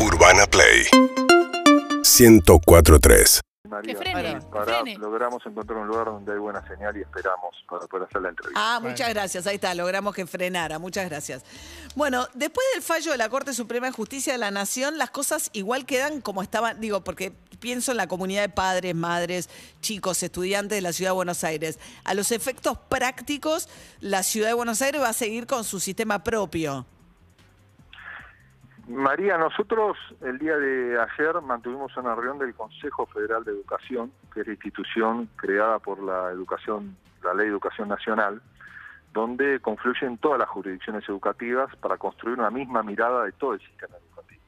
Urbana Play 1043. María, Que frene, para- que frene. logramos encontrar un lugar donde hay buena señal y esperamos para poder hacer la entrevista. Ah, muchas gracias. Ahí está, logramos que frenara. Muchas gracias. Bueno, después del fallo de la Corte Suprema de Justicia de la Nación, las cosas igual quedan como estaban, digo, porque pienso en la comunidad de padres, madres, chicos, estudiantes de la Ciudad de Buenos Aires. A los efectos prácticos, la Ciudad de Buenos Aires va a seguir con su sistema propio. María, nosotros el día de ayer mantuvimos una reunión del Consejo Federal de Educación, que es la institución creada por la educación, la Ley de Educación Nacional, donde confluyen todas las jurisdicciones educativas para construir una misma mirada de todo el sistema educativo.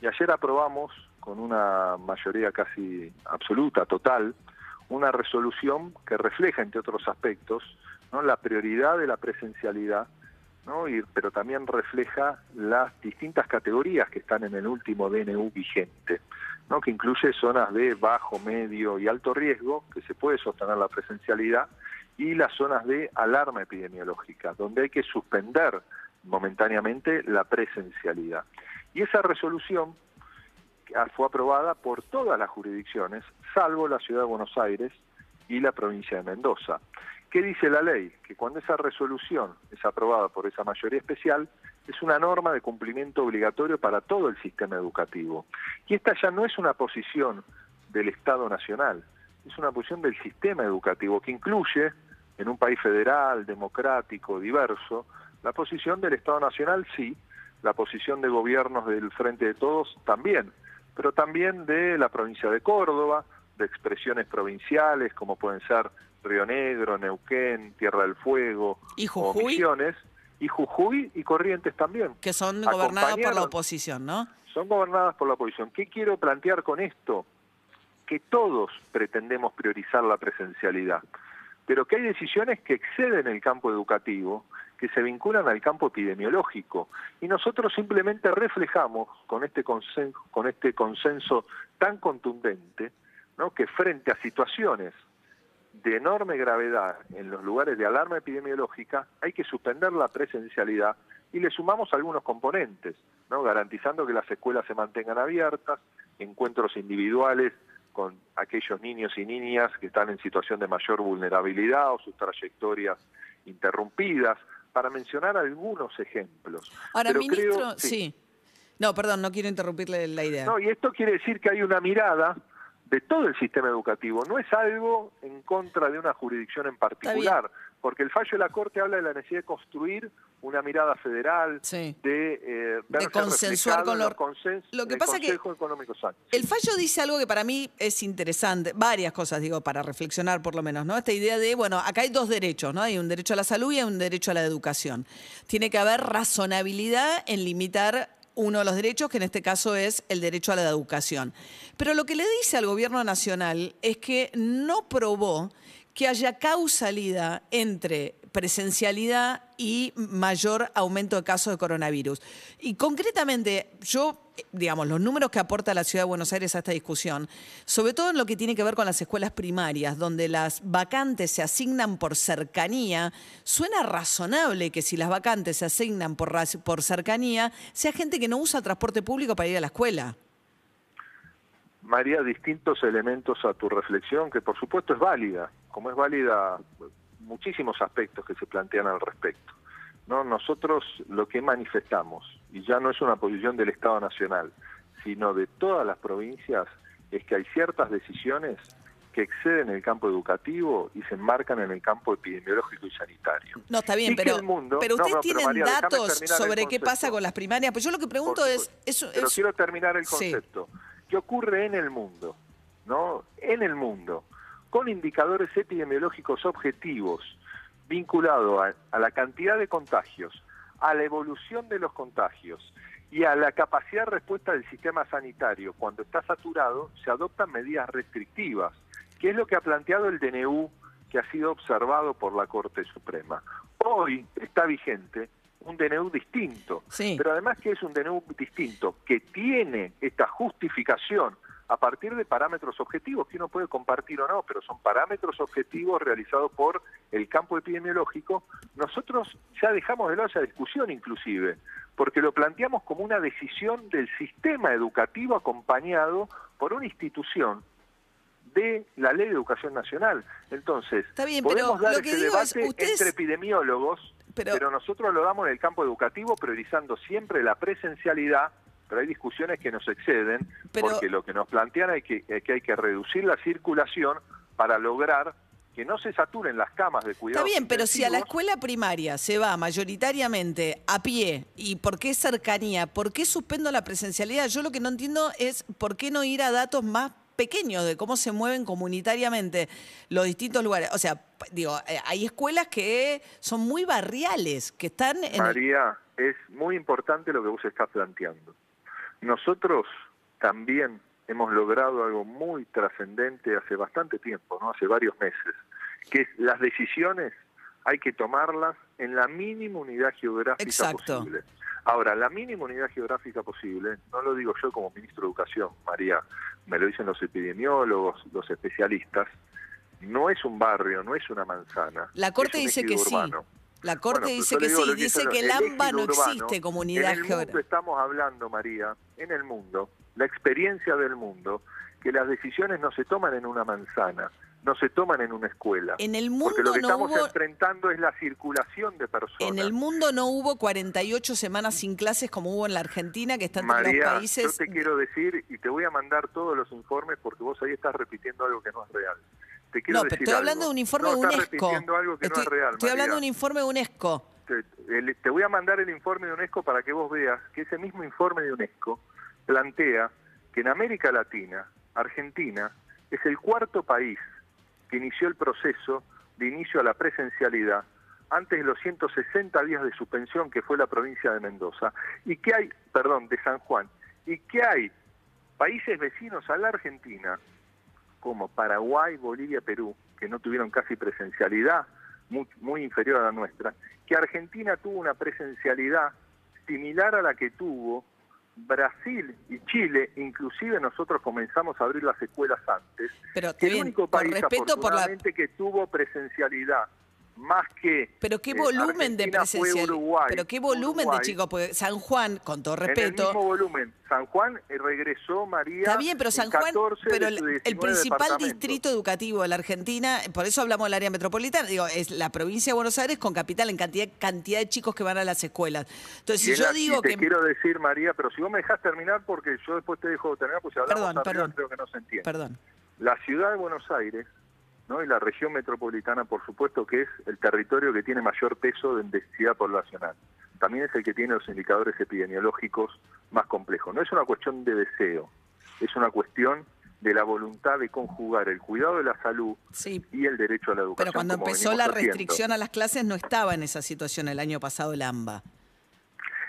Y ayer aprobamos, con una mayoría casi absoluta, total, una resolución que refleja, entre otros aspectos, ¿no? la prioridad de la presencialidad ¿no? Y- pero también refleja las distintas categorías que están en el último DNU vigente, ¿no? que incluye zonas de bajo, medio y alto riesgo, que se puede sostener la presencialidad, y las zonas de alarma epidemiológica, donde hay que suspender momentáneamente la presencialidad. Y esa resolución fue aprobada por todas las jurisdicciones, salvo la Ciudad de Buenos Aires y la provincia de Mendoza. ¿Qué dice la ley? Que cuando esa resolución es aprobada por esa mayoría especial, es una norma de cumplimiento obligatorio para todo el sistema educativo. Y esta ya no es una posición del Estado Nacional, es una posición del sistema educativo que incluye, en un país federal, democrático, diverso, la posición del Estado Nacional sí, la posición de gobiernos del Frente de Todos también, pero también de la provincia de Córdoba, de expresiones provinciales como pueden ser Río Negro, Neuquén, Tierra del Fuego, ¿Y o Jujuy? Misiones, y Jujuy y Corrientes también. Que son gobernadas por la oposición, ¿no? son gobernadas por la oposición. ¿Qué quiero plantear con esto? Que todos pretendemos priorizar la presencialidad, pero que hay decisiones que exceden el campo educativo, que se vinculan al campo epidemiológico, y nosotros simplemente reflejamos con este consenso, con este consenso tan contundente, ¿no? que frente a situaciones de enorme gravedad en los lugares de alarma epidemiológica, hay que suspender la presencialidad y le sumamos algunos componentes, ¿no? garantizando que las escuelas se mantengan abiertas, encuentros individuales con aquellos niños y niñas que están en situación de mayor vulnerabilidad o sus trayectorias interrumpidas, para mencionar algunos ejemplos. Ahora, Pero ministro, creo- sí. No, perdón, no quiero interrumpirle la idea. no, y esto quiere decir que hay una mirada de todo el sistema educativo, no es algo en contra de una jurisdicción en particular, porque el fallo de la Corte habla de la necesidad de construir una mirada federal, Sí. de, eh, consensuar con los- los consens- lo que pasa que Consejo Económico Sano. El fallo dice algo que para mí es interesante, varias cosas digo, para reflexionar por lo menos, ¿no? Esta idea de, bueno, acá hay dos derechos, ¿no? Hay un derecho a la salud y hay un derecho a la educación. Tiene que haber razonabilidad en limitar uno de los derechos, que en este caso es el derecho a la educación. Pero lo que le dice al gobierno nacional es que no probó que haya causalidad entre presencialidad y mayor aumento de casos de coronavirus. Y concretamente, yo, digamos, los números que aporta la Ciudad de Buenos Aires a esta discusión, sobre todo en lo que tiene que ver con las escuelas primarias, donde las vacantes se asignan por cercanía, suena razonable que si las vacantes se asignan por, por cercanía, sea gente que no usa transporte público para ir a la escuela. María, distintos elementos a tu reflexión, que por supuesto es válida, como es válida muchísimos aspectos que se plantean al respecto. ¿No? Nosotros lo que manifestamos, y ya no es una posición del Estado Nacional, sino de todas las provincias, es que hay ciertas decisiones que exceden el campo educativo y se enmarcan en el campo epidemiológico y sanitario. No, está bien, Y pero, mundo- pero ustedes no, tienen María, datos sobre qué pasa con las primarias. Pues yo lo que pregunto es, Pero es- quiero terminar el Sí. concepto. ¿Qué ocurre en el mundo? ¿No? En el mundo, con indicadores epidemiológicos objetivos vinculados a, a la cantidad de contagios, a la evolución de los contagios y a la capacidad de respuesta del sistema sanitario. Cuando está saturado, se adoptan medidas restrictivas, que es lo que ha planteado el DNU que ha sido observado por la Corte Suprema. Hoy está vigente un DNU distinto, Sí. pero además que es un DNU distinto, que tiene esta justificación a partir de parámetros objetivos que uno puede compartir o no, pero son parámetros objetivos realizados por el campo epidemiológico, nosotros ya dejamos de lado esa discusión inclusive, porque lo planteamos como una decisión del sistema educativo acompañado por una institución de la Ley de Educación Nacional. Entonces, podemos dar ese debate entre epidemiólogos, pero, nosotros lo damos en el campo educativo priorizando siempre la presencialidad pero hay discusiones que nos exceden, porque lo que nos plantean es que, es que hay que reducir la circulación para lograr que no se saturen las camas de cuidado. Está bien, pero si a la escuela primaria se va mayoritariamente a pie, ¿y por qué cercanía? ¿Por qué suspendo la presencialidad? Yo lo que no entiendo es por qué no ir a datos más pequeños de cómo se mueven comunitariamente los distintos lugares. O sea, digo, eh, hay escuelas que son muy barriales, que están en... María, es muy importante lo que vos estás planteando. Nosotros también hemos logrado algo muy trascendente hace bastante tiempo, no hace varios meses, que es las decisiones hay que tomarlas en la mínima unidad geográfica posible. Ahora, la mínima unidad geográfica posible, no lo digo yo como ministro de Educación, María, me lo dicen los epidemiólogos, los especialistas, no es un barrio, no es una manzana. La Corte dice que sí. La Corte dice que sí, dice que el AMBA no existe como unidad geográfica. Estamos hablando, María, en el mundo, la experiencia del mundo, que las decisiones no se toman en una manzana, no se toman en una escuela. En el mundo porque lo que no estamos hubo... enfrentando es la circulación de personas. En el mundo no hubo 48 semanas sin clases como hubo en la Argentina, que están María, los países... yo te quiero decir, y te voy a mandar todos los informes porque vos ahí estás repitiendo algo que no es real. Te quiero no, pero estoy hablando de un informe de UNESCO. Algo que estoy, no es real, estoy hablando de un informe de UNESCO. Te, te voy a mandar el informe de UNESCO para que vos veas que ese mismo informe de UNESCO plantea que en América Latina, Argentina, es el cuarto país que inició el proceso de inicio a la presencialidad antes de los 160 días de suspensión que fue la provincia de Mendoza, y que hay, perdón, de San Juan, y que hay países vecinos a la Argentina, como Paraguay, Bolivia, Perú, que no tuvieron casi presencialidad, muy, muy inferior a la nuestra, que Argentina tuvo una presencialidad similar a la que tuvo Brasil y Chile, inclusive nosotros comenzamos a abrir las escuelas antes. Pero el único país respeto por la... que tuvo presencialidad más que pero qué volumen de presencia pero qué volumen de chicos porque San Juan con todo respeto en el mismo volumen San Juan eh, regresó María está bien pero San Juan pero el, principal distrito educativo de la Argentina por eso hablamos del área metropolitana digo es la provincia de Buenos Aires con capital en cantidad cantidad de chicos que van a las escuelas. Entonces si yo digo te que quiero decir María pero si vos me dejas terminar porque yo después te dejo terminar pues si hablamos perdón, perdón, creo que no se entiende. Perdón. La ciudad de Buenos Aires ¿no? y la región metropolitana, por supuesto, que es el territorio que tiene mayor peso de densidad poblacional. También es el que tiene los indicadores epidemiológicos más complejos. No es una cuestión de deseo, es una cuestión de la voluntad de conjugar el cuidado de la salud y el derecho a la educación. Pero cuando empezó la restricción a las clases no estaba en esa situación el año pasado el AMBA.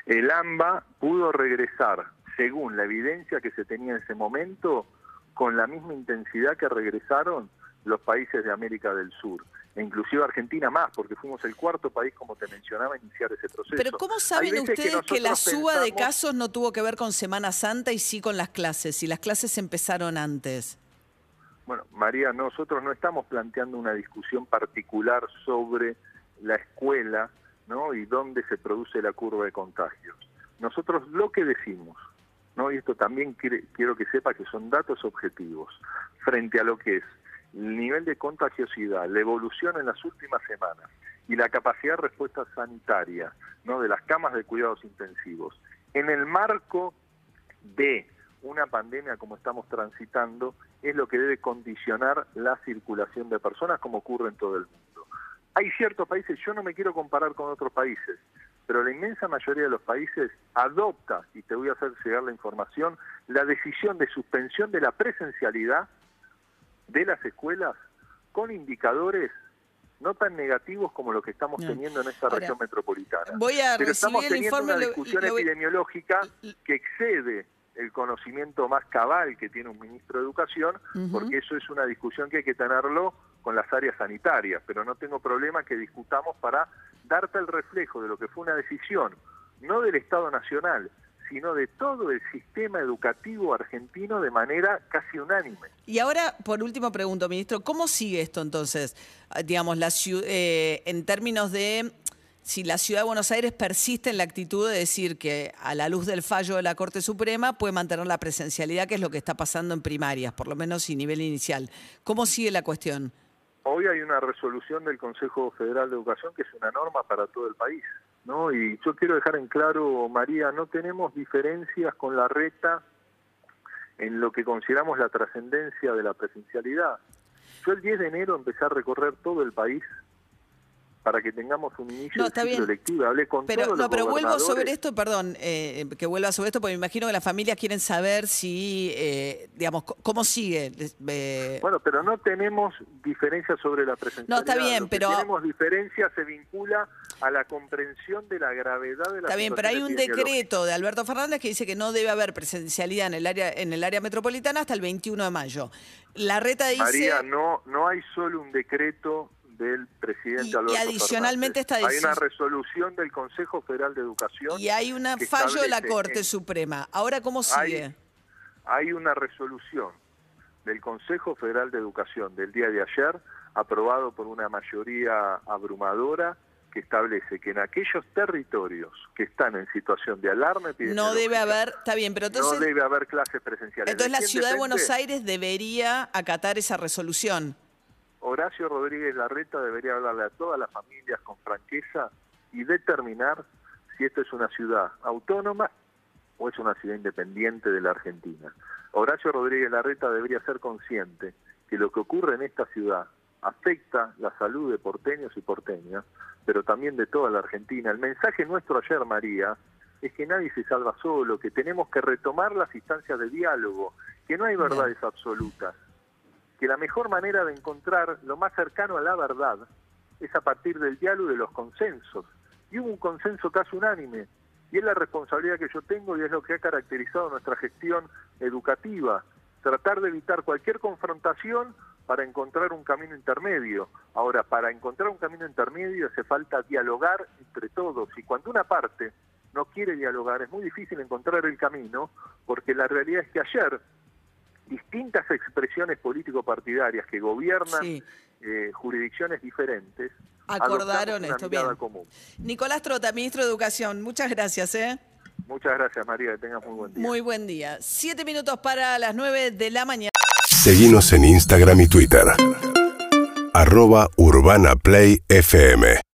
El AMBA pudo regresar, según la evidencia que se tenía en ese momento, con la misma intensidad que regresaron los países de América del Sur, e inclusive Argentina más, porque fuimos el cuarto país, como te mencionaba, a iniciar ese proceso. Pero ¿cómo saben ustedes que, la suba de casos no tuvo que ver con Semana Santa y sí con las clases, y las clases empezaron antes? Bueno, María, nosotros no estamos planteando una discusión particular sobre la escuela ¿no? y dónde se produce la curva de contagios. Nosotros lo que decimos, ¿no? y esto también quiero que sepa que son datos objetivos, frente a lo que es el nivel de contagiosidad, la evolución en las últimas semanas y la capacidad de respuesta sanitaria ¿no? de las camas de cuidados intensivos, en el marco de una pandemia como estamos transitando, es lo que debe condicionar la circulación de personas como ocurre en todo el mundo. Hay ciertos países, yo no me quiero comparar con otros países, pero la inmensa mayoría de los países adopta, y te voy a hacer llegar la información, la decisión de suspensión de la presencialidad de las escuelas con indicadores no tan negativos como lo que estamos teniendo en esta región metropolitana. Voy a Pero estamos el teniendo informe, una discusión epidemiológica que excede el conocimiento más cabal que tiene un ministro de Educación, porque eso es una discusión que hay que tenerlo con las áreas sanitarias, pero no tengo problema que discutamos para darte el reflejo de lo que fue una decisión, no del Estado Nacional, sino de todo el sistema educativo argentino de manera casi unánime. Y ahora, por último, pregunto, ministro, ¿cómo sigue esto entonces? Ah, digamos, la, eh, en términos de si la ciudad de Buenos Aires persiste en la actitud de decir que a la luz del fallo de la Corte Suprema puede mantener la presencialidad, que es lo que está pasando en primarias, por lo menos y nivel inicial. ¿Cómo sigue la cuestión? Hoy hay una resolución del Consejo Federal de Educación que es una norma para todo el país, ¿no? Y yo quiero dejar en claro, María, no tenemos diferencias con la reta en lo que consideramos la trascendencia de la presencialidad. Yo el 10 de enero empecé a recorrer todo el país para que tengamos un inicio de ciclo electivo. Hablé con pero, todos no, pero vuelvo sobre esto, perdón, eh, que vuelva sobre esto, porque me imagino que las familias quieren saber si, eh, digamos, cómo sigue. Eh, bueno, pero no tenemos diferencias sobre la presencialidad. No, está bien, pero... tenemos diferencias se vincula a la comprensión de la gravedad de la Está bien, pero hay un decreto de Alberto Fernández que dice que no debe haber presencialidad en el área en el área metropolitana hasta el 21 de mayo. La reta dice... María, no, no hay solo un decreto del presidente y, Alberto y adicionalmente está Hay una resolución del Consejo Federal de Educación. Y hay un fallo de la Corte Suprema. Ahora, ¿cómo sigue? Hay, una resolución del Consejo Federal de Educación del día de ayer, aprobado por una mayoría abrumadora, que establece que en aquellos territorios que están en situación de alarma no debe haber, está bien, pero entonces no debe haber clases presenciales. Entonces la ciudad de Buenos Aires debería acatar esa resolución. Horacio Rodríguez Larreta debería hablarle a todas las familias con franqueza y determinar si esta es una ciudad autónoma o es una ciudad independiente de la Argentina. Horacio Rodríguez Larreta debería ser consciente que lo que ocurre en esta ciudad afecta la salud de porteños y porteñas, pero también de toda la Argentina. El mensaje nuestro ayer, María, es que nadie se salva solo, que tenemos que retomar las instancias de diálogo, que no hay verdades absolutas, que la mejor manera de encontrar lo más cercano a la verdad es a partir del diálogo y de los consensos. Y hubo un consenso casi unánime, y es la responsabilidad que yo tengo y es lo que ha caracterizado nuestra gestión educativa, tratar de evitar cualquier confrontación para encontrar un camino intermedio. Ahora, para encontrar un camino intermedio hace falta dialogar entre todos, y cuando una parte no quiere dialogar es muy difícil encontrar el camino, porque la realidad es que ayer distintas expresiones político-partidarias que gobiernan eh, jurisdicciones diferentes acordaron esto bien. Común. Nicolás Trota, ministro de Educación, muchas gracias. ¿eh? Muchas gracias, María, que tengas muy buen día. Muy buen día. Siete minutos para las nueve de la mañana. Seguimos en Instagram y Twitter. Arroba Urbana Play FM.